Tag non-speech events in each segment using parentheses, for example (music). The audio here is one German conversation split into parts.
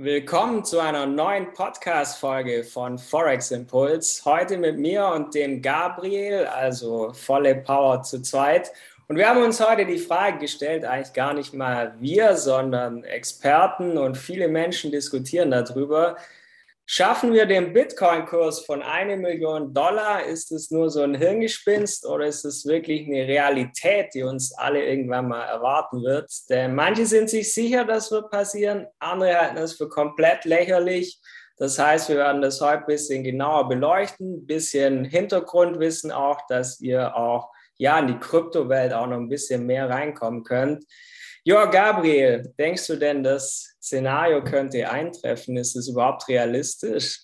Willkommen zu einer neuen Podcast-Folge von Forex Impuls. Heute mit mir und dem Gabriel, also volle Power zu zweit. Und wir haben uns heute die Frage gestellt, eigentlich gar nicht mal wir, sondern Experten und viele Menschen diskutieren darüber, Schaffen wir den Bitcoin-Kurs von eine Million Dollar? Ist es nur so ein Hirngespinst oder ist es wirklich eine Realität, die uns alle irgendwann mal erwarten wird? Denn manche sind sich sicher, das wird passieren, andere halten es für komplett lächerlich. Das heißt, wir werden das heute ein bisschen genauer beleuchten, ein bisschen Hintergrundwissen auch, dass ihr auch ja in die Kryptowelt auch noch ein bisschen mehr reinkommen könnt. Ja, Gabriel, denkst du denn, das Szenario könnte eintreffen? Ist es überhaupt realistisch?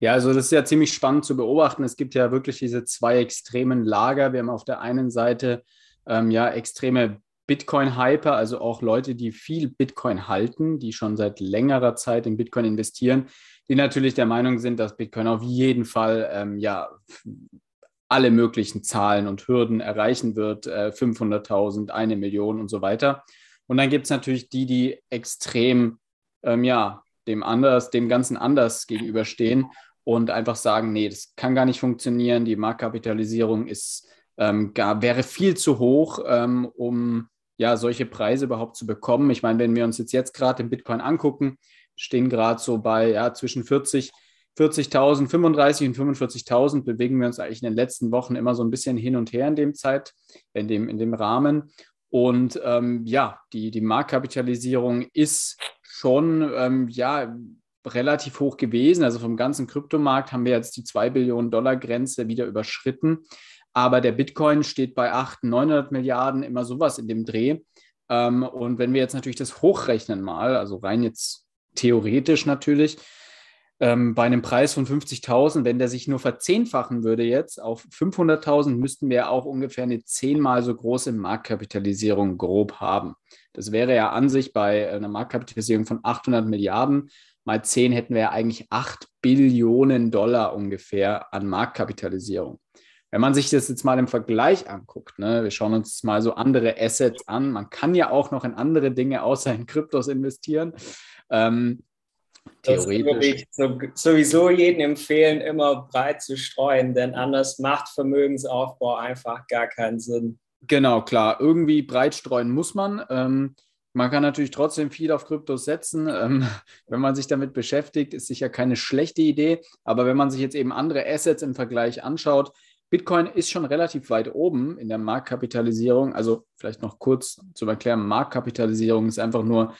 Ja, also das ist ja ziemlich spannend zu beobachten. Es gibt ja wirklich diese zwei extremen Lager. Wir haben auf der einen Seite ähm, ja extreme Bitcoin-Hyper, also auch Leute, die viel Bitcoin halten, die schon seit längerer Zeit in Bitcoin investieren, die natürlich der Meinung sind, dass Bitcoin auf jeden Fall ähm, ja alle möglichen Zahlen und Hürden erreichen wird, äh, 500.000, eine Million und so weiter. Und dann gibt es natürlich die, die extrem, ähm, ja, dem anders, dem Ganzen anders gegenüberstehen und einfach sagen, nee, das kann gar nicht funktionieren, die Marktkapitalisierung ist, ähm, gar, wäre viel zu hoch, ähm, um ja, solche Preise überhaupt zu bekommen. Ich meine, wenn wir uns jetzt, jetzt gerade den Bitcoin angucken, stehen gerade so bei ja, zwischen 40 40.000, 35 und 45.000 bewegen wir uns eigentlich in den letzten Wochen immer so ein bisschen hin und her in dem Zeit, in dem, in dem Rahmen. Und ähm, ja, die, die Marktkapitalisierung ist schon ähm, ja, relativ hoch gewesen. Also vom ganzen Kryptomarkt haben wir jetzt die 2 Billionen Dollar Grenze wieder überschritten. Aber der Bitcoin steht bei 800, 900 Milliarden, immer sowas in dem Dreh. Ähm, und wenn wir jetzt natürlich das hochrechnen mal, also rein jetzt theoretisch natürlich, ähm, bei einem Preis von 50.000, wenn der sich nur verzehnfachen würde jetzt auf 500.000, müssten wir auch ungefähr eine zehnmal so große Marktkapitalisierung grob haben. Das wäre ja an sich bei einer Marktkapitalisierung von 800 Milliarden. Mal 10 hätten wir ja eigentlich 8 Billionen Dollar ungefähr an Marktkapitalisierung. Wenn man sich das jetzt mal im Vergleich anguckt, ne, wir schauen uns mal so andere Assets an, man kann ja auch noch in andere Dinge außer in Kryptos investieren. Ähm, Theoretisch. Das würde ich sowieso jedem empfehlen, immer breit zu streuen, denn anders macht Vermögensaufbau einfach gar keinen Sinn. Genau, klar. Irgendwie breit streuen muss man. Ähm, man kann natürlich trotzdem viel auf Kryptos setzen. Ähm, (laughs) wenn man sich damit beschäftigt, ist sicher keine schlechte Idee. Aber wenn man sich jetzt eben andere Assets im Vergleich anschaut, Bitcoin ist schon relativ weit oben in der Marktkapitalisierung. Also vielleicht noch kurz zu erklären, Marktkapitalisierung ist einfach nur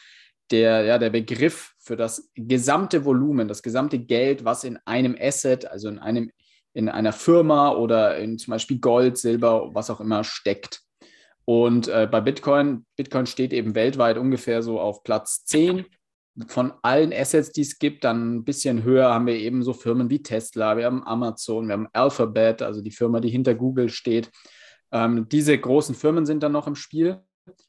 der, ja, der Begriff für das gesamte Volumen, das gesamte Geld, was in einem Asset, also in einem, in einer Firma oder in zum Beispiel Gold, Silber, was auch immer steckt. Und äh, bei Bitcoin, Bitcoin steht eben weltweit ungefähr so auf Platz 10 von allen Assets, die es gibt. Dann ein bisschen höher haben wir eben so Firmen wie Tesla, wir haben Amazon, wir haben Alphabet, also die Firma, die hinter Google steht. Ähm, diese großen Firmen sind dann noch im Spiel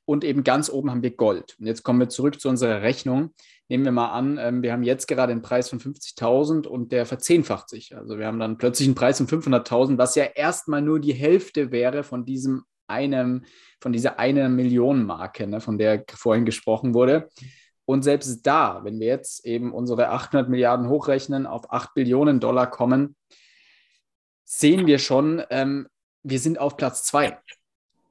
und eben ganz oben haben wir Gold. Und jetzt kommen wir zurück zu unserer Rechnung. Nehmen wir mal an, ähm, wir haben jetzt gerade einen Preis von 50.000 und der verzehnfacht sich. Also wir haben dann plötzlich einen Preis von 500.000, was ja erstmal nur die Hälfte wäre von diesem einem, von dieser eine Million Marke, ne, von der vorhin gesprochen wurde. Und selbst da, wenn wir jetzt eben unsere 800 Milliarden hochrechnen, auf 8 Billionen Dollar kommen, sehen wir schon, ähm, wir sind auf Platz 2.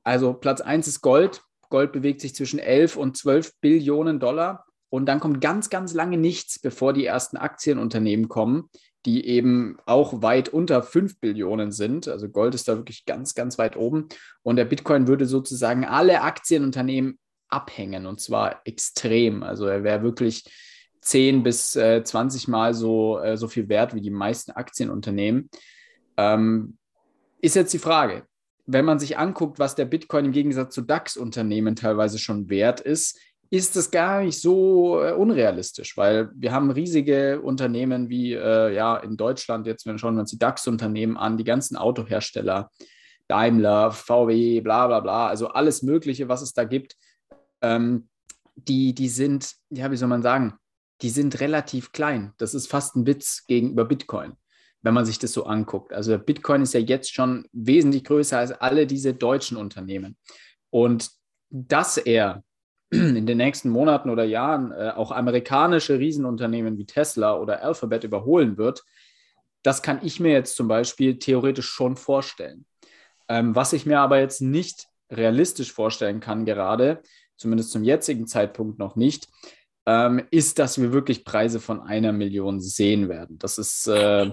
Also Platz 1 ist Gold, Gold bewegt sich zwischen 11 und 12 Billionen Dollar. Und dann kommt ganz, ganz lange nichts, bevor die ersten Aktienunternehmen kommen, die eben auch weit unter 5 Billionen sind. Also Gold ist da wirklich ganz, ganz weit oben. Und der Bitcoin würde sozusagen alle Aktienunternehmen abhängen und zwar extrem. Also er wäre wirklich 10 bis äh, 20 Mal so, äh, so viel wert wie die meisten Aktienunternehmen. Ähm, ist jetzt die Frage, wenn man sich anguckt, was der Bitcoin im Gegensatz zu DAX-Unternehmen teilweise schon wert ist, ist das gar nicht so äh, unrealistisch, weil wir haben riesige Unternehmen wie äh, ja in Deutschland, jetzt wenn schauen wir uns die DAX-Unternehmen an, die ganzen Autohersteller, Daimler, VW, bla bla bla, also alles Mögliche, was es da gibt, ähm, die, die sind, ja, wie soll man sagen, die sind relativ klein. Das ist fast ein Witz gegenüber Bitcoin wenn man sich das so anguckt. Also Bitcoin ist ja jetzt schon wesentlich größer als alle diese deutschen Unternehmen. Und dass er (clears throat) in den nächsten Monaten oder Jahren äh, auch amerikanische Riesenunternehmen wie Tesla oder Alphabet überholen wird, das kann ich mir jetzt zum Beispiel theoretisch schon vorstellen. Ähm, was ich mir aber jetzt nicht realistisch vorstellen kann, gerade, zumindest zum jetzigen Zeitpunkt noch nicht, ähm, ist, dass wir wirklich Preise von einer Million sehen werden. Das ist äh,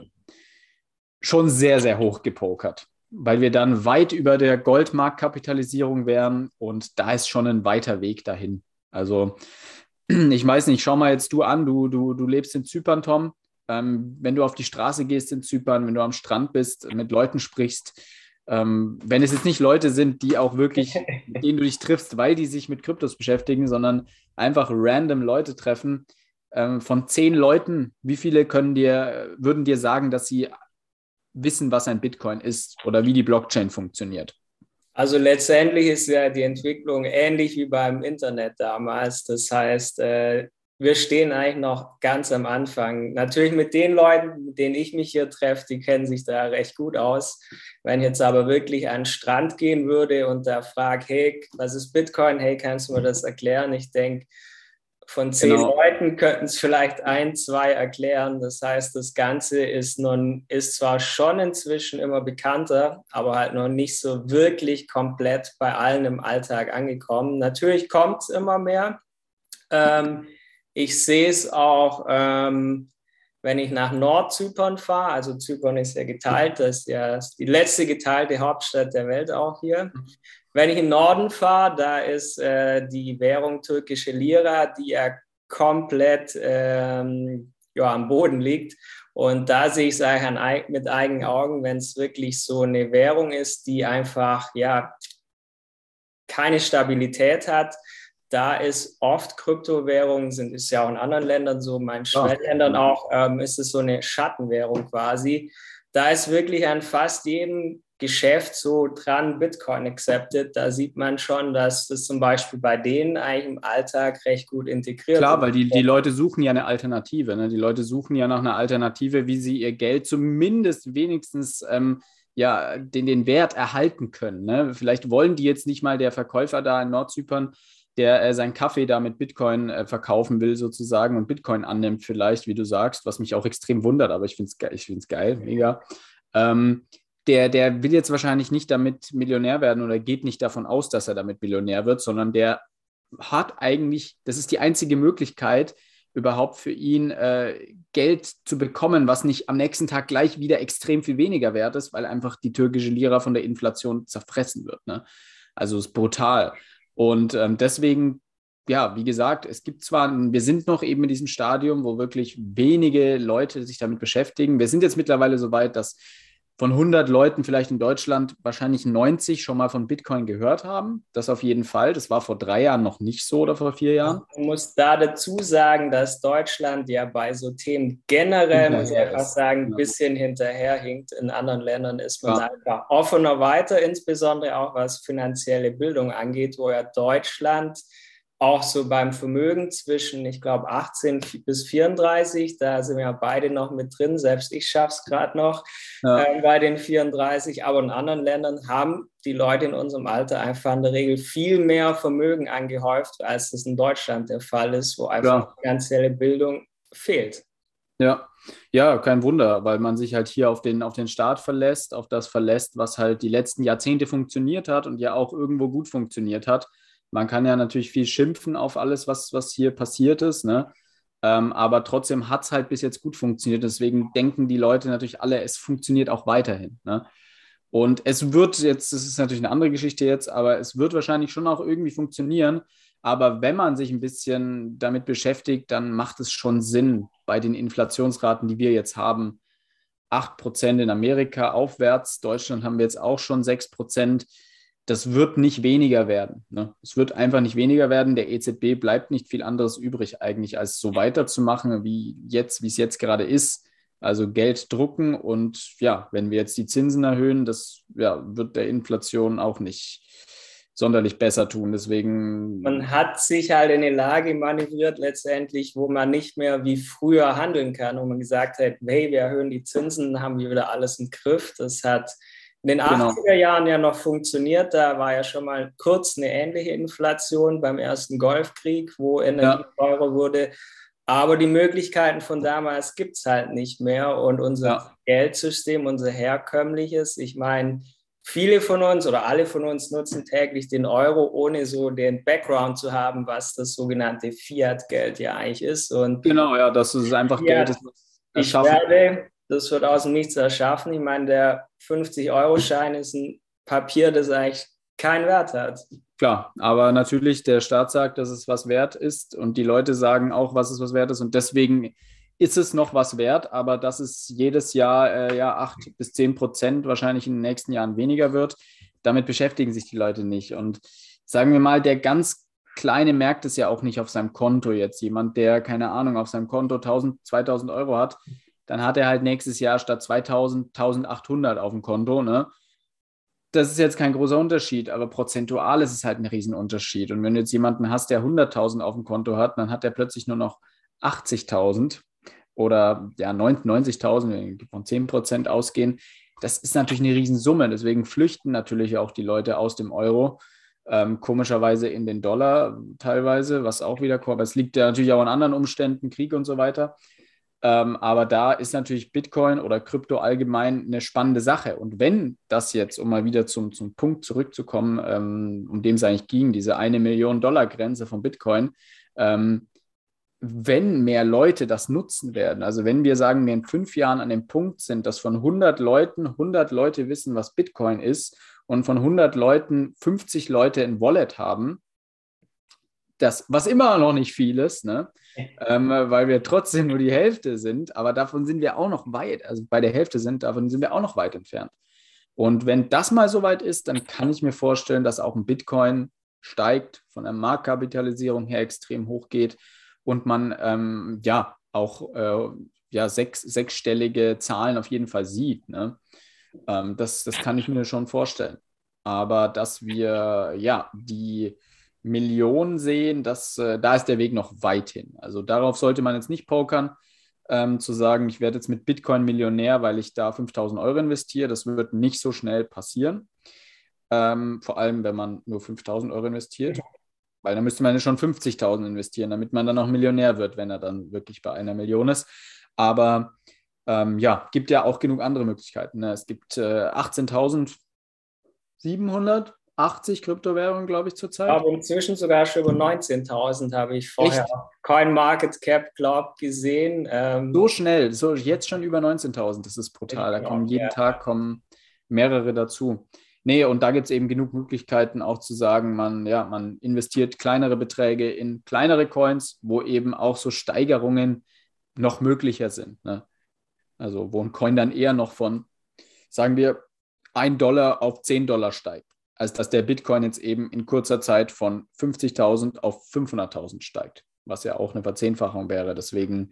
schon sehr, sehr hoch gepokert, weil wir dann weit über der Goldmarktkapitalisierung wären und da ist schon ein weiter Weg dahin. Also (clears throat) ich weiß nicht, schau mal jetzt du an, du, du, du lebst in Zypern, Tom. Ähm, wenn du auf die Straße gehst in Zypern, wenn du am Strand bist, mit Leuten sprichst, ähm, wenn es jetzt nicht Leute sind, die auch wirklich, (laughs) mit denen du dich triffst, weil die sich mit Kryptos beschäftigen, sondern einfach random Leute treffen, ähm, von zehn Leuten, wie viele können dir, würden dir sagen, dass sie wissen, was ein Bitcoin ist oder wie die Blockchain funktioniert? Also letztendlich ist ja die Entwicklung ähnlich wie beim Internet damals. Das heißt, äh, wir stehen eigentlich noch ganz am Anfang. Natürlich mit den Leuten, mit denen ich mich hier treffe, die kennen sich da recht gut aus. Wenn ich jetzt aber wirklich an den Strand gehen würde und da frage, hey, was ist Bitcoin? Hey, kannst du mir das erklären? Ich denke, von zehn genau. Leuten könnten es vielleicht ein, zwei erklären. Das heißt, das Ganze ist nun, ist zwar schon inzwischen immer bekannter, aber halt noch nicht so wirklich komplett bei allen im Alltag angekommen. Natürlich kommt es immer mehr. Ähm, ich sehe es auch, ähm, wenn ich nach Nordzypern fahre. Also Zypern ist ja geteilt, das ist ja die letzte geteilte Hauptstadt der Welt auch hier. Wenn ich in Norden fahre, da ist äh, die Währung türkische Lira, die ja komplett ähm, ja, am Boden liegt. Und da sehe ich es eigentlich mit eigenen Augen, wenn es wirklich so eine Währung ist, die einfach ja keine Stabilität hat, da ist oft Kryptowährungen, sind ist ja auch in anderen Ländern so, meinen Schwellenländern auch, ähm, ist es so eine Schattenwährung quasi. Da ist wirklich an fast jedem Geschäft so dran Bitcoin accepted. Da sieht man schon, dass das zum Beispiel bei denen eigentlich im Alltag recht gut integriert Klar, weil die, die Leute suchen ja eine Alternative. Ne? Die Leute suchen ja nach einer Alternative, wie sie ihr Geld zumindest wenigstens ähm, ja, den, den Wert erhalten können. Ne? Vielleicht wollen die jetzt nicht mal der Verkäufer da in Nordzypern der äh, seinen Kaffee da mit Bitcoin äh, verkaufen will, sozusagen, und Bitcoin annimmt, vielleicht, wie du sagst, was mich auch extrem wundert, aber ich finde es ich geil, mega. Ähm, der, der will jetzt wahrscheinlich nicht damit Millionär werden oder geht nicht davon aus, dass er damit Millionär wird, sondern der hat eigentlich, das ist die einzige Möglichkeit, überhaupt für ihn äh, Geld zu bekommen, was nicht am nächsten Tag gleich wieder extrem viel weniger wert ist, weil einfach die türkische Lira von der Inflation zerfressen wird. Ne? Also ist brutal. Und ähm, deswegen, ja, wie gesagt, es gibt zwar, wir sind noch eben in diesem Stadium, wo wirklich wenige Leute sich damit beschäftigen. Wir sind jetzt mittlerweile so weit, dass von 100 Leuten vielleicht in Deutschland wahrscheinlich 90 schon mal von Bitcoin gehört haben. Das auf jeden Fall. Das war vor drei Jahren noch nicht so oder vor vier Jahren. Ich muss da dazu sagen, dass Deutschland ja bei so Themen generell, muss ich einfach sagen, ein bisschen hinterherhinkt. In anderen Ländern ist man ja. einfach offener weiter, insbesondere auch was finanzielle Bildung angeht, wo ja Deutschland auch so beim Vermögen zwischen, ich glaube, 18 bis 34, da sind wir ja beide noch mit drin, selbst ich schaffe es gerade noch ja. äh, bei den 34, aber in anderen Ländern haben die Leute in unserem Alter einfach in der Regel viel mehr Vermögen angehäuft, als das in Deutschland der Fall ist, wo einfach ja. finanzielle Bildung fehlt. Ja, ja, kein Wunder, weil man sich halt hier auf den, auf den Staat verlässt, auf das verlässt, was halt die letzten Jahrzehnte funktioniert hat und ja auch irgendwo gut funktioniert hat. Man kann ja natürlich viel schimpfen auf alles, was, was hier passiert ist, ne? Ähm, aber trotzdem hat es halt bis jetzt gut funktioniert. Deswegen denken die Leute natürlich alle, es funktioniert auch weiterhin. Ne? Und es wird jetzt, das ist natürlich eine andere Geschichte jetzt, aber es wird wahrscheinlich schon auch irgendwie funktionieren. Aber wenn man sich ein bisschen damit beschäftigt, dann macht es schon Sinn bei den Inflationsraten, die wir jetzt haben. 8% in Amerika aufwärts, Deutschland haben wir jetzt auch schon 6% das wird nicht weniger werden. Ne? Es wird einfach nicht weniger werden. Der EZB bleibt nicht viel anderes übrig, eigentlich, als so weiterzumachen, wie jetzt, wie es jetzt gerade ist. Also Geld drucken und ja, wenn wir jetzt die Zinsen erhöhen, das ja, wird der Inflation auch nicht sonderlich besser tun. Deswegen. Man hat sich halt in eine Lage manövriert, letztendlich, wo man nicht mehr wie früher handeln kann, wo man gesagt hat, hey, wir erhöhen die Zinsen, haben wir wieder alles im Griff. Das hat in den genau. 80er Jahren ja noch funktioniert. Da war ja schon mal kurz eine ähnliche Inflation beim ersten Golfkrieg, wo Energie ja. teurer wurde. Aber die Möglichkeiten von damals gibt es halt nicht mehr. Und unser ja. Geldsystem, unser herkömmliches, ich meine, viele von uns oder alle von uns nutzen täglich den Euro, ohne so den Background zu haben, was das sogenannte Fiat-Geld ja eigentlich ist. Und genau, ja, das ist einfach Fiat, Geld, das ich werde, das wird aus dem Nichts erschaffen. Ich meine, der 50-Euro-Schein ist ein Papier, das eigentlich keinen Wert hat. Klar, aber natürlich der Staat sagt, dass es was wert ist und die Leute sagen auch, was es was wert ist und deswegen ist es noch was wert, aber dass es jedes Jahr äh, ja acht bis zehn Prozent wahrscheinlich in den nächsten Jahren weniger wird, damit beschäftigen sich die Leute nicht. Und sagen wir mal, der ganz Kleine merkt es ja auch nicht auf seinem Konto jetzt. Jemand, der keine Ahnung auf seinem Konto 1000, 2000 Euro hat, dann hat er halt nächstes Jahr statt 2000 1800 auf dem Konto. Ne? das ist jetzt kein großer Unterschied, aber prozentual ist es halt ein Riesenunterschied. Und wenn du jetzt jemanden hast, der 100.000 auf dem Konto hat, dann hat er plötzlich nur noch 80.000 oder ja 90.000, wenn wir von 10 Prozent ausgehen. Das ist natürlich eine Riesensumme. Deswegen flüchten natürlich auch die Leute aus dem Euro. Ähm, komischerweise in den Dollar teilweise, was auch wieder kommt. Es liegt ja natürlich auch an anderen Umständen, Krieg und so weiter. Ähm, aber da ist natürlich Bitcoin oder Krypto allgemein eine spannende Sache. Und wenn das jetzt, um mal wieder zum, zum Punkt zurückzukommen, ähm, um dem es eigentlich ging, diese eine Million Dollar Grenze von Bitcoin, ähm, wenn mehr Leute das nutzen werden, also wenn wir sagen, wir in fünf Jahren an dem Punkt sind, dass von 100 Leuten 100 Leute wissen, was Bitcoin ist und von 100 Leuten 50 Leute ein Wallet haben, das, was immer noch nicht viel ist, ne? Ähm, weil wir trotzdem nur die Hälfte sind, aber davon sind wir auch noch weit, also bei der Hälfte sind, davon sind wir auch noch weit entfernt. Und wenn das mal so weit ist, dann kann ich mir vorstellen, dass auch ein Bitcoin steigt, von der Marktkapitalisierung her extrem hoch geht und man ähm, ja auch äh, ja, sechs, sechsstellige Zahlen auf jeden Fall sieht. Ne? Ähm, das, das kann ich mir schon vorstellen. Aber dass wir ja die Millionen sehen, das, äh, da ist der Weg noch weit hin. Also darauf sollte man jetzt nicht pokern, ähm, zu sagen, ich werde jetzt mit Bitcoin Millionär, weil ich da 5000 Euro investiere. Das wird nicht so schnell passieren. Ähm, vor allem, wenn man nur 5000 Euro investiert. Weil dann müsste man ja schon 50.000 investieren, damit man dann auch Millionär wird, wenn er dann wirklich bei einer Million ist. Aber ähm, ja, gibt ja auch genug andere Möglichkeiten. Ne? Es gibt äh, 18.700 80 Kryptowährungen, glaube ich, zurzeit. Aber inzwischen sogar schon über 19.000 habe ich vorher Echt? kein Market Cap, glaube gesehen. Ähm, so schnell, so jetzt schon über 19.000, das ist brutal. Da kommen jeden ja. Tag kommen mehrere dazu. Nee, und da gibt es eben genug Möglichkeiten auch zu sagen, man, ja, man investiert kleinere Beträge in kleinere Coins, wo eben auch so Steigerungen noch möglicher sind. Ne? Also wo ein Coin dann eher noch von, sagen wir, 1 Dollar auf 10 Dollar steigt als dass der Bitcoin jetzt eben in kurzer Zeit von 50.000 auf 500.000 steigt, was ja auch eine Verzehnfachung wäre. Deswegen,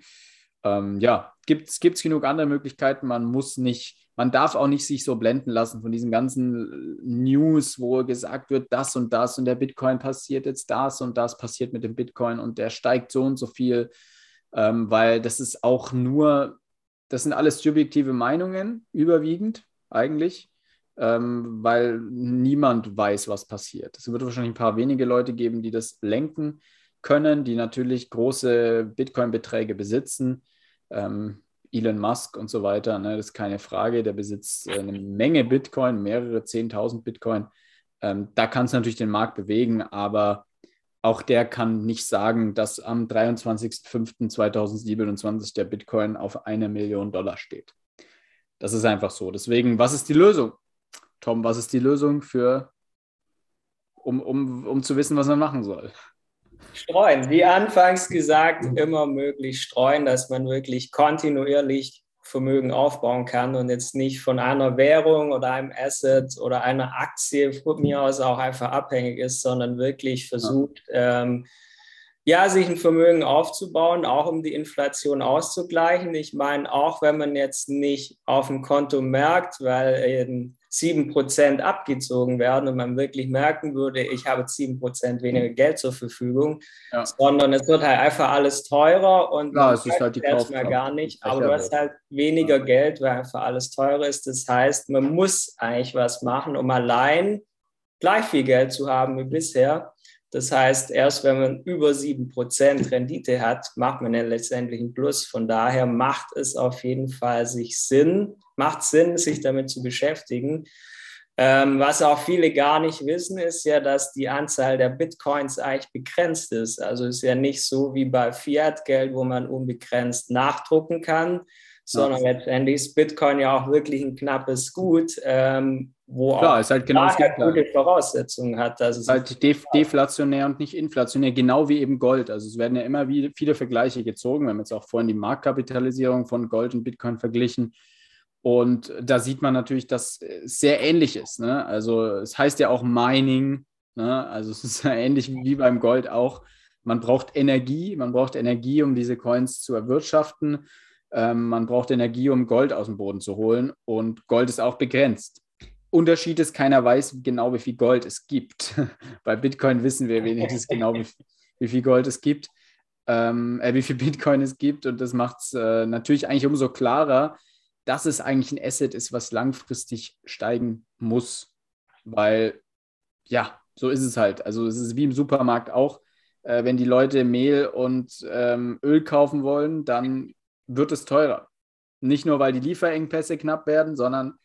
ähm, ja, gibt es genug andere Möglichkeiten. Man muss nicht, man darf auch nicht sich so blenden lassen von diesen ganzen News, wo gesagt wird, das und das und der Bitcoin passiert jetzt das und das passiert mit dem Bitcoin und der steigt so und so viel, ähm, weil das ist auch nur, das sind alles subjektive Meinungen, überwiegend eigentlich ähm, weil niemand weiß, was passiert. Es wird wahrscheinlich ein paar wenige Leute geben, die das lenken können, die natürlich große Bitcoin-Beträge besitzen. Ähm, Elon Musk und so weiter, ne, das ist keine Frage, der besitzt äh, eine Menge Bitcoin, mehrere 10.000 Bitcoin. Ähm, da kann es natürlich den Markt bewegen, aber auch der kann nicht sagen, dass am 23.05.2027 der Bitcoin auf eine Million Dollar steht. Das ist einfach so. Deswegen, was ist die Lösung? Tom, was ist die Lösung für, um, um, um zu wissen, was man machen soll? Streuen, wie anfangs gesagt, immer möglich streuen, dass man wirklich kontinuierlich Vermögen aufbauen kann und jetzt nicht von einer Währung oder einem Asset oder einer Aktie von mir aus auch einfach abhängig ist, sondern wirklich versucht, ja. ähm, ja, sich ein Vermögen aufzubauen, auch um die Inflation auszugleichen. Ich meine, auch wenn man jetzt nicht auf dem Konto merkt, weil 7% abgezogen werden und man wirklich merken würde, ich habe 7% weniger Geld zur Verfügung, ja. sondern es wird halt einfach alles teurer und ja, es ist halt die erstmal gar nicht, aber du hast halt weniger Geld, weil einfach alles teurer ist. Das heißt, man muss eigentlich was machen, um allein gleich viel Geld zu haben wie bisher. Das heißt, erst wenn man über 7% Rendite hat, macht man einen Plus. Von daher macht es auf jeden Fall sich Sinn, macht Sinn, sich damit zu beschäftigen. Ähm, was auch viele gar nicht wissen, ist ja, dass die Anzahl der Bitcoins eigentlich begrenzt ist. Also ist ja nicht so wie bei Fiat-Geld, wo man unbegrenzt nachdrucken kann, sondern ja. letztendlich ist Bitcoin ja auch wirklich ein knappes Gut, ähm, wo Klar, auch ist halt genau das gute Voraussetzungen hat. Also es ist halt def deflationär und nicht inflationär, genau wie eben Gold. Also es werden ja immer wieder viele Vergleiche gezogen. Wir haben jetzt auch vorhin die Marktkapitalisierung von Gold und Bitcoin verglichen. Und da sieht man natürlich, dass es sehr ähnlich ist. Ne? Also es heißt ja auch Mining. Ne? Also es ist ja (laughs) ähnlich wie beim Gold auch. Man braucht Energie, man braucht Energie, um diese Coins zu erwirtschaften. Ähm, man braucht Energie, um Gold aus dem Boden zu holen. Und Gold ist auch begrenzt. Unterschied ist, keiner weiß genau, wie viel Gold es gibt. (laughs) Bei Bitcoin wissen wir wenigstens (laughs) genau, wie, wie viel Gold es gibt, ähm, äh, wie viel Bitcoin es gibt. Und das macht es äh, natürlich eigentlich umso klarer, dass es eigentlich ein Asset ist, was langfristig steigen muss. Weil, ja, so ist es halt. Also es ist wie im Supermarkt auch. Äh, wenn die Leute Mehl und ähm, Öl kaufen wollen, dann wird es teurer. Nicht nur, weil die Lieferengpässe knapp werden, sondern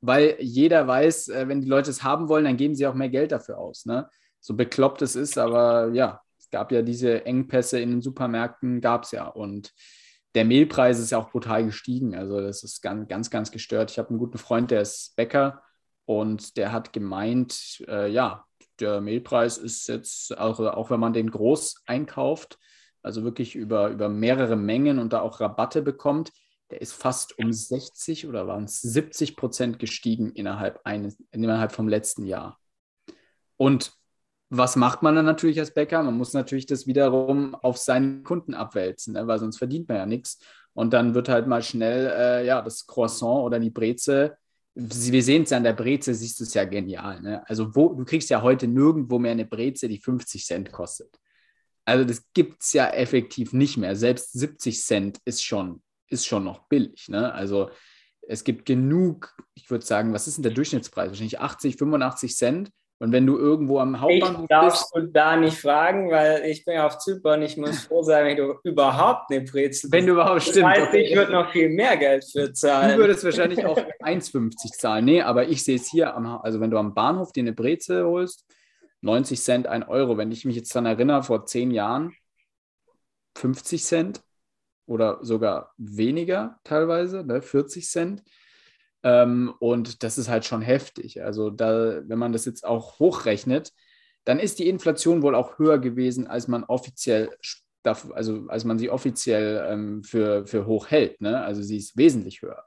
weil jeder weiß, äh, wenn die Leute es haben wollen, dann geben sie auch mehr Geld dafür aus. Ne? So bekloppt es ist, aber ja, es gab ja diese Engpässe in den Supermärkten, gab es ja. Und der Mehlpreis ist ja auch brutal gestiegen. Also das ist ganz, ganz, ganz gestört. Ich habe einen guten Freund, der ist Bäcker und der hat gemeint, äh, ja, der Mehlpreis ist jetzt, auch, auch wenn man den groß einkauft, also wirklich über, über mehrere Mengen und da auch Rabatte bekommt, der ist fast um 60 oder waren es 70 Prozent gestiegen innerhalb, eines, innerhalb vom letzten Jahr. Und was macht man dann natürlich als Bäcker? Man muss natürlich das wiederum auf seinen Kunden abwälzen, ne? weil sonst verdient man ja nichts. Und dann wird halt mal schnell äh, ja, das Croissant oder die Breze. Wir sehen es ja an der Breze, siehst du es ja genial. Ne? Also wo, du kriegst ja heute nirgendwo mehr eine Breze, die 50 Cent kostet. Also das gibt es ja effektiv nicht mehr. Selbst 70 Cent ist schon ist schon noch billig. Ne? Also es gibt genug, ich würde sagen, was ist denn der Durchschnittspreis? Wahrscheinlich 80, 85 Cent. Und wenn du irgendwo am Hauptbahnhof ich darfst bist. du da nicht fragen, weil ich bin auf Zypern. Ich muss froh sein, wenn du überhaupt eine Brezel Wenn du überhaupt stimmt. Das heißt, ich würde noch viel mehr Geld für zahlen. Du würdest wahrscheinlich (laughs) auch 1,50 zahlen. Nee, aber ich sehe es hier, am, also wenn du am Bahnhof dir eine Brezel holst, 90 Cent, 1 Euro. Wenn ich mich jetzt daran erinnere, vor zehn Jahren 50 Cent oder sogar weniger teilweise, ne, 40 Cent. Ähm, und das ist halt schon heftig. Also da, wenn man das jetzt auch hochrechnet, dann ist die Inflation wohl auch höher gewesen, als man offiziell, also als man sie offiziell ähm, für, für hoch hält. Ne? Also sie ist wesentlich höher.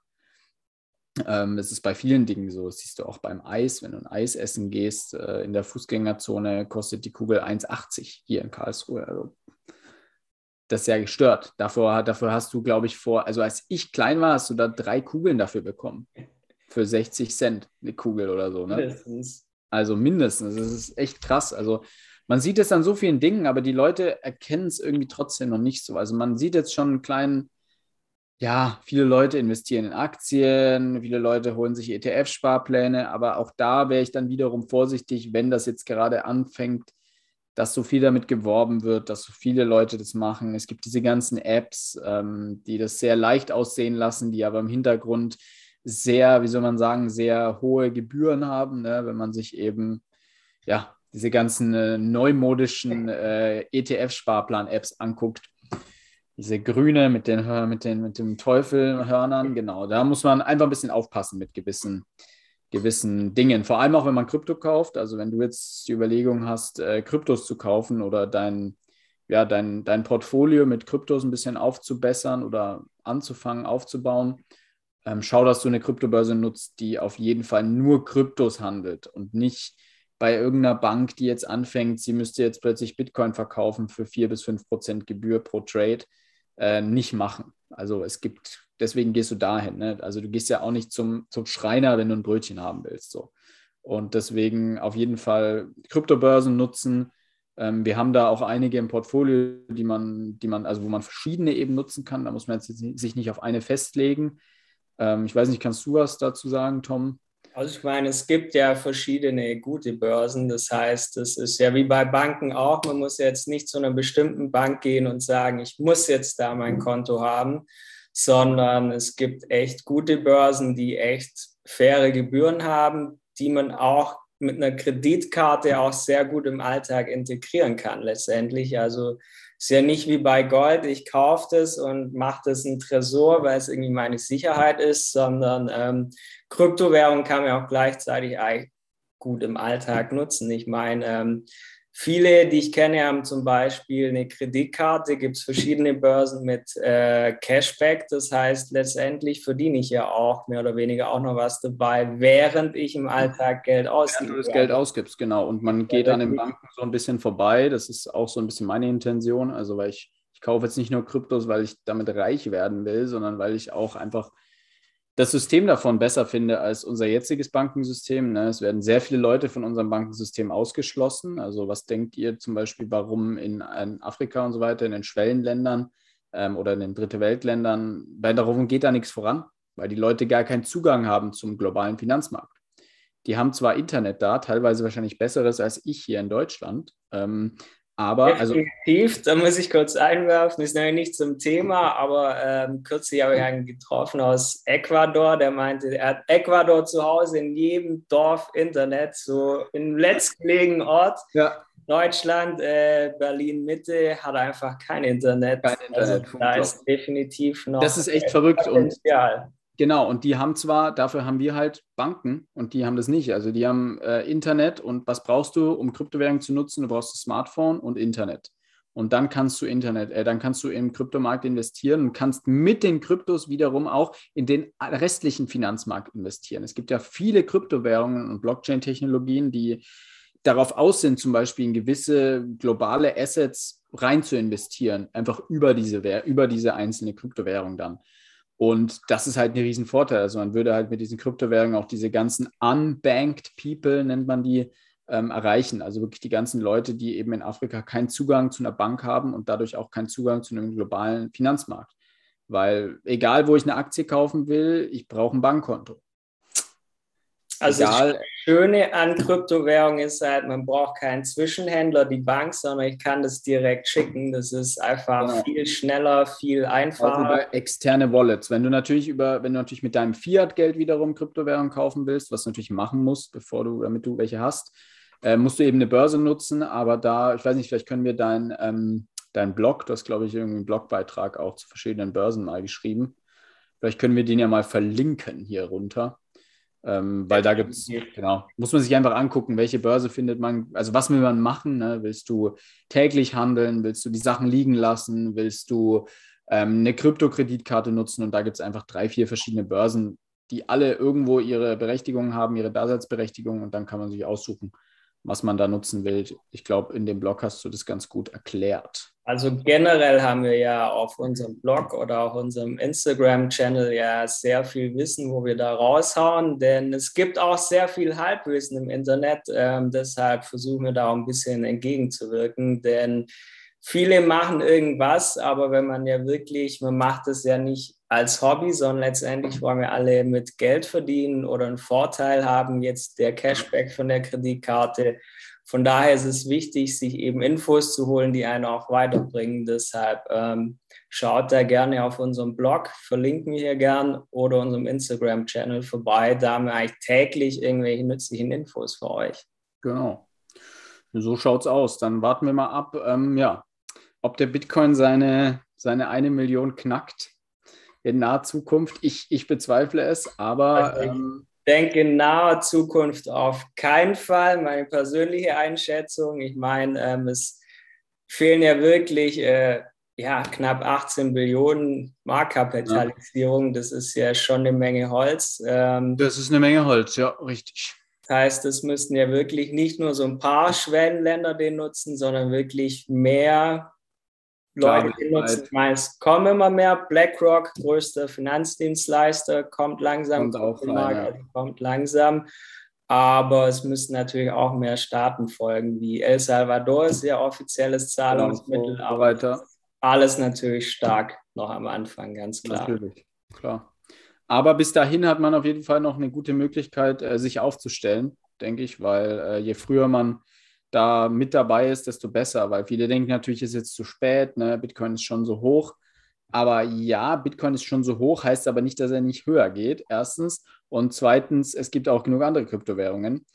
Ähm, das ist bei vielen Dingen so. Das siehst du auch beim Eis. Wenn du ein Eis essen gehst, äh, in der Fußgängerzone kostet die Kugel 1,80 hier in Karlsruhe. Also das ist ja gestört. Dafür, dafür hast du, glaube ich, vor, also als ich klein war, hast du da drei Kugeln dafür bekommen. Für 60 Cent eine Kugel oder so. Ne? Mindestens. Also mindestens. Das ist echt krass. Also man sieht es an so vielen Dingen, aber die Leute erkennen es irgendwie trotzdem noch nicht so. Also man sieht jetzt schon einen kleinen, ja, viele Leute investieren in Aktien, viele Leute holen sich ETF-Sparpläne, aber auch da wäre ich dann wiederum vorsichtig, wenn das jetzt gerade anfängt, dass so viel damit geworben wird, dass so viele Leute das machen. Es gibt diese ganzen Apps, ähm, die das sehr leicht aussehen lassen, die aber im Hintergrund sehr, wie soll man sagen, sehr hohe Gebühren haben, ne? wenn man sich eben ja diese ganzen äh, neumodischen äh, ETF-Sparplan-Apps anguckt. Diese grüne mit den, mit den mit dem Teufelhörnern, genau. Da muss man einfach ein bisschen aufpassen mit gewissen gewissen Dingen. Vor allem auch, wenn man Krypto kauft. Also wenn du jetzt die Überlegung hast, äh, Kryptos zu kaufen oder dein, ja, dein, dein Portfolio mit Kryptos ein bisschen aufzubessern oder anzufangen, aufzubauen, ähm, schau, dass du eine Kryptobörse nutzt, die auf jeden Fall nur Kryptos handelt und nicht bei irgendeiner Bank, die jetzt anfängt, sie müsste jetzt plötzlich Bitcoin verkaufen für 4 bis 5 Prozent Gebühr pro Trade. Äh, nicht machen. Also es gibt, deswegen gehst du dahin. Ne? Also du gehst ja auch nicht zum, zum Schreiner, wenn du ein Brötchen haben willst. So. Und deswegen auf jeden Fall Kryptobörsen nutzen. Ähm, wir haben da auch einige im Portfolio, die man, die man, also wo man verschiedene eben nutzen kann. Da muss man jetzt sich nicht auf eine festlegen. Ähm, ich weiß nicht, kannst du was dazu sagen, Tom? Also ich meine, es gibt ja verschiedene gute Börsen. Das heißt, es ist ja wie bei Banken auch, man muss jetzt nicht zu einer bestimmten Bank gehen und sagen, ich muss jetzt da mein Konto haben, sondern es gibt echt gute Börsen, die echt faire Gebühren haben, die man auch mit einer Kreditkarte auch sehr gut im Alltag integrieren kann letztendlich. Also ist ja nicht wie bei Gold, ich kaufe das und mache das ein Tresor, weil es irgendwie meine Sicherheit ist, sondern ähm, Kryptowährung kann man auch gleichzeitig gut im Alltag nutzen. Ich meine, ähm, Viele, die ich kenne, haben zum Beispiel eine Kreditkarte, gibt es verschiedene Börsen mit äh, Cashback. Das heißt, letztendlich verdiene ich ja auch mehr oder weniger auch noch was dabei, während ich im Alltag Geld ausgebe. Während du das Geld ausgibst, genau. Und man geht an den Banken so ein bisschen vorbei. Das ist auch so ein bisschen meine Intention. Also, weil ich, ich kaufe jetzt nicht nur Kryptos, weil ich damit reich werden will, sondern weil ich auch einfach das System davon besser finde als unser jetziges Bankensystem. Ne? Es werden sehr viele Leute von unserem Bankensystem ausgeschlossen. Also was denkt ihr zum Beispiel, warum in, in Afrika und so weiter, in den Schwellenländern ähm, oder in den Dritte Weltländern, weil darum geht da nichts voran, weil die Leute gar keinen Zugang haben zum globalen Finanzmarkt. Die haben zwar Internet da, teilweise wahrscheinlich besseres als ich hier in Deutschland, ähm, aber also Definitiv, da muss ich kurz einwerfen, ist nämlich nicht zum Thema, aber ähm, kürzlich habe ich einen getroffen aus Ecuador, der meinte, er hat Ecuador zu Hause in jedem Dorf Internet, so im letztgelegenen Ort. Ja. Deutschland, äh, Berlin Mitte hat einfach kein Internet. Kein Internet. Also, da ist definitiv noch. Das ist echt verrückt und Genau, und die haben zwar, dafür haben wir halt Banken und die haben das nicht. Also die haben äh, Internet und was brauchst du, um Kryptowährungen zu nutzen? Du brauchst ein Smartphone und Internet. Und dann kannst du Internet, äh, dann kannst du im Kryptomarkt investieren und kannst mit den Kryptos wiederum auch in den restlichen Finanzmarkt investieren. Es gibt ja viele Kryptowährungen und Blockchain-Technologien, die darauf aus sind, zum Beispiel in gewisse globale Assets rein zu investieren, einfach über diese, über diese einzelne Kryptowährung dann. Und das ist halt ein Riesenvorteil. Also man würde halt mit diesen Kryptowährungen auch diese ganzen unbanked People, nennt man die, ähm, erreichen. Also wirklich die ganzen Leute, die eben in Afrika keinen Zugang zu einer Bank haben und dadurch auch keinen Zugang zu einem globalen Finanzmarkt. Weil egal, wo ich eine Aktie kaufen will, ich brauche ein Bankkonto. Also Egal. das Schöne an Kryptowährung ist halt, man braucht keinen Zwischenhändler, die Bank, sondern ich kann das direkt schicken. Das ist einfach genau. viel schneller, viel einfacher. Auch über externe Wallets. Wenn du natürlich über, wenn du natürlich mit deinem Fiat-Geld wiederum Kryptowährung kaufen willst, was du natürlich machen musst, bevor du, damit du welche hast, äh, musst du eben eine Börse nutzen. Aber da, ich weiß nicht, vielleicht können wir dein, ähm, dein Blog, das glaube ich irgendwie einen Blogbeitrag auch zu verschiedenen Börsen mal geschrieben. Vielleicht können wir den ja mal verlinken hier runter. Ähm, weil da gibt es, genau, muss man sich einfach angucken, welche Börse findet man, also was will man machen? Ne? Willst du täglich handeln? Willst du die Sachen liegen lassen? Willst du ähm, eine Kryptokreditkarte nutzen? Und da gibt es einfach drei, vier verschiedene Börsen, die alle irgendwo ihre Berechtigung haben, ihre Daseinsberechtigung und dann kann man sich aussuchen, was man da nutzen will. Ich glaube, in dem Blog hast du das ganz gut erklärt. Also generell haben wir ja auf unserem Blog oder auch unserem Instagram-Channel ja sehr viel Wissen, wo wir da raushauen, denn es gibt auch sehr viel Halbwissen im Internet. Ähm, deshalb versuchen wir da auch ein bisschen entgegenzuwirken, denn viele machen irgendwas, aber wenn man ja wirklich, man macht es ja nicht als Hobby, sondern letztendlich wollen wir alle mit Geld verdienen oder einen Vorteil haben, jetzt der Cashback von der Kreditkarte. Von daher ist es wichtig, sich eben Infos zu holen, die einen auch weiterbringen. Deshalb ähm, schaut da gerne auf unserem Blog, verlinken wir hier gern oder unserem Instagram-Channel vorbei. Da haben wir eigentlich täglich irgendwelche nützlichen Infos für euch. Genau. So schaut es aus. Dann warten wir mal ab, ähm, ja, ob der Bitcoin seine, seine eine Million knackt in naher Zukunft. Ich, ich bezweifle es, aber. Also ähm, ich denke in naher Zukunft auf keinen Fall. Meine persönliche Einschätzung. Ich meine, ähm, es fehlen ja wirklich äh, ja, knapp 18 Billionen Marktkapitalisierung. Ja. Das ist ja schon eine Menge Holz. Ähm, das ist eine Menge Holz, ja, richtig. Das heißt, es müssten ja wirklich nicht nur so ein paar Schwellenländer den nutzen, sondern wirklich mehr Leute nutzen meist, kommen immer mehr. BlackRock, größter Finanzdienstleister, kommt langsam, kommt, auch rein, Markt, ja. also kommt langsam. Aber es müssen natürlich auch mehr Staaten folgen, wie El Salvador ist ja offizielles Zahlungsmittel, genau, aber weiter. alles natürlich stark noch am Anfang, ganz klar. Natürlich, klar. Aber bis dahin hat man auf jeden Fall noch eine gute Möglichkeit, äh, sich aufzustellen, denke ich, weil äh, je früher man da mit dabei ist, desto besser, weil viele denken natürlich, ist jetzt zu spät, ne? Bitcoin ist schon so hoch. Aber ja, Bitcoin ist schon so hoch, heißt aber nicht, dass er nicht höher geht, erstens. Und zweitens, es gibt auch genug andere Kryptowährungen.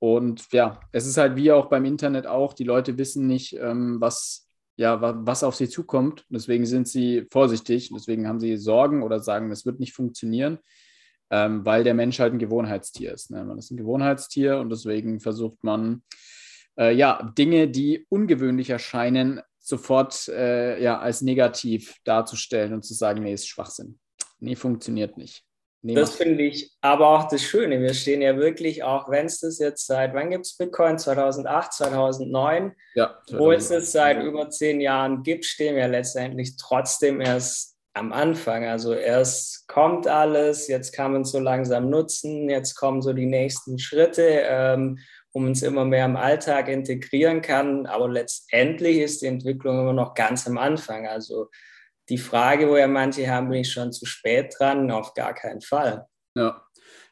Und ja, es ist halt wie auch beim Internet auch, die Leute wissen nicht, ähm, was, ja, was auf sie zukommt. Deswegen sind sie vorsichtig, deswegen haben sie Sorgen oder sagen, es wird nicht funktionieren, ähm, weil der Mensch halt ein Gewohnheitstier ist. Ne? Man ist ein Gewohnheitstier und deswegen versucht man, äh, ja, Dinge, die ungewöhnlich erscheinen, sofort äh, ja, als negativ darzustellen und zu sagen, nee, ist Schwachsinn. Nee, funktioniert nicht. Nee, das finde ich aber auch das Schöne. Wir stehen ja wirklich, auch wenn es das jetzt seit, wann gibt es Bitcoin? 2008, 2009? Ja. 2008. Wo es es seit über zehn Jahren gibt, stehen wir letztendlich trotzdem erst am Anfang. Also erst kommt alles, jetzt kann man es so langsam nutzen, jetzt kommen so die nächsten Schritte. Ähm, um uns immer mehr im Alltag integrieren kann. Aber letztendlich ist die Entwicklung immer noch ganz am Anfang. Also die Frage, wo ja manche haben, bin ich schon zu spät dran? Auf gar keinen Fall. Ja,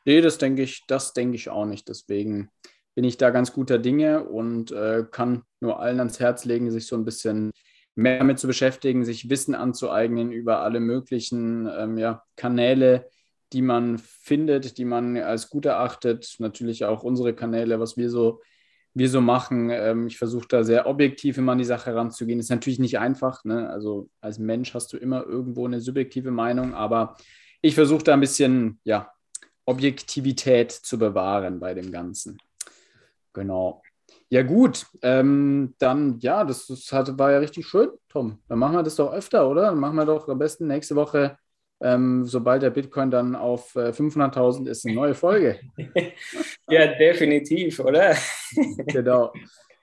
nee, das denke ich, das denke ich auch nicht. Deswegen bin ich da ganz guter Dinge und äh, kann nur allen ans Herz legen, sich so ein bisschen mehr damit zu beschäftigen, sich Wissen anzueignen über alle möglichen ähm, ja, Kanäle, die man findet, die man als gut erachtet. Natürlich auch unsere Kanäle, was wir so, wir so machen. Ähm, ich versuche da sehr objektiv immer an die Sache heranzugehen. Ist natürlich nicht einfach. Ne? Also als Mensch hast du immer irgendwo eine subjektive Meinung, aber ich versuche da ein bisschen ja, Objektivität zu bewahren bei dem Ganzen. Genau. Ja, gut. Ähm, dann, ja, das, das hat, war ja richtig schön, Tom. Dann machen wir das doch öfter, oder? Dann machen wir doch am besten nächste Woche ähm, sobald der Bitcoin dann auf äh, 500.000 ist, eine neue Folge. (laughs) ja, definitiv, oder? (laughs) genau.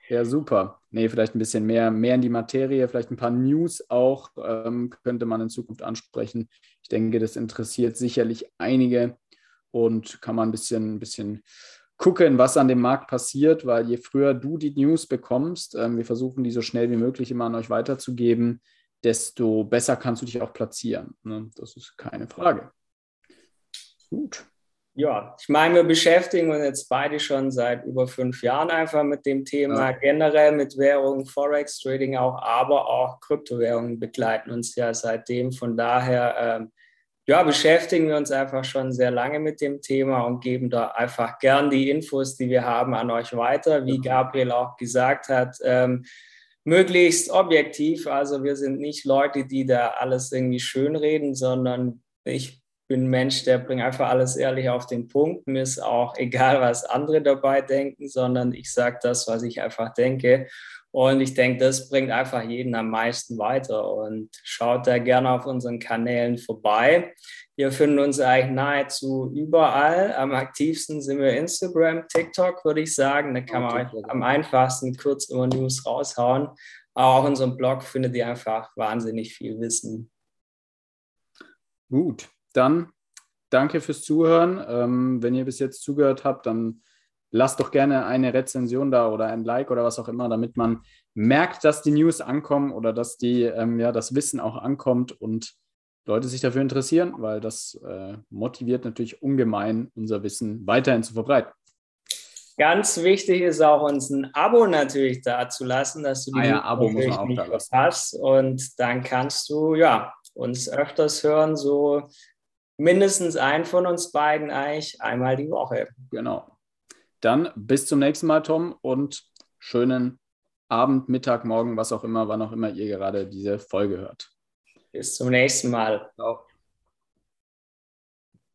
Ja, super. Nee, vielleicht ein bisschen mehr, mehr in die Materie, vielleicht ein paar News auch ähm, könnte man in Zukunft ansprechen. Ich denke, das interessiert sicherlich einige und kann man ein bisschen, ein bisschen gucken, was an dem Markt passiert, weil je früher du die News bekommst, ähm, wir versuchen die so schnell wie möglich immer an euch weiterzugeben, desto besser kannst du dich auch platzieren. Ne? Das ist keine Frage. Gut. Ja, ich meine, wir beschäftigen uns jetzt beide schon seit über fünf Jahren einfach mit dem Thema, ja. generell mit Währungen, Forex, Trading auch, aber auch Kryptowährungen begleiten uns ja seitdem. Von daher, ähm, ja, beschäftigen wir uns einfach schon sehr lange mit dem Thema und geben da einfach gern die Infos, die wir haben, an euch weiter. Wie Gabriel auch gesagt hat, ähm, möglichst objektiv. Also wir sind nicht Leute, die da alles irgendwie schönreden, sondern ich bin ein Mensch, der bringt einfach alles ehrlich auf den Punkt. Mir ist auch (laughs) egal, was andere dabei denken, sondern ich sage das, was ich einfach denke. Und ich denke, das bringt einfach jeden am meisten weiter. Und schaut da gerne auf unseren Kanälen vorbei. Wir finden uns eigentlich nahezu überall. Am aktivsten sind wir Instagram, TikTok, würde ich sagen. Da kann man okay. am einfachsten kurz immer News raushauen. Aber auch unseren Blog findet ihr einfach wahnsinnig viel Wissen. Gut, dann danke fürs Zuhören. Ähm, wenn ihr bis jetzt zugehört habt, dann lasst doch gerne eine Rezension da oder ein Like oder was auch immer, damit man merkt, dass die News ankommen oder dass die, ähm, ja, das Wissen auch ankommt und Leute sich dafür interessieren, weil das äh, motiviert natürlich ungemein, unser Wissen weiterhin zu verbreiten. Ganz wichtig ist auch, uns ein Abo natürlich da zu lassen, dass du die ah ja, Abo muss man auch nicht verpasst. Und dann kannst du ja uns öfters hören, so mindestens ein von uns beiden eigentlich einmal die Woche. Genau. Dann bis zum nächsten Mal, Tom, und schönen Abend, Mittag, Morgen, was auch immer, wann auch immer ihr gerade diese Folge hört. Bis zum nächsten Mal. Ciao.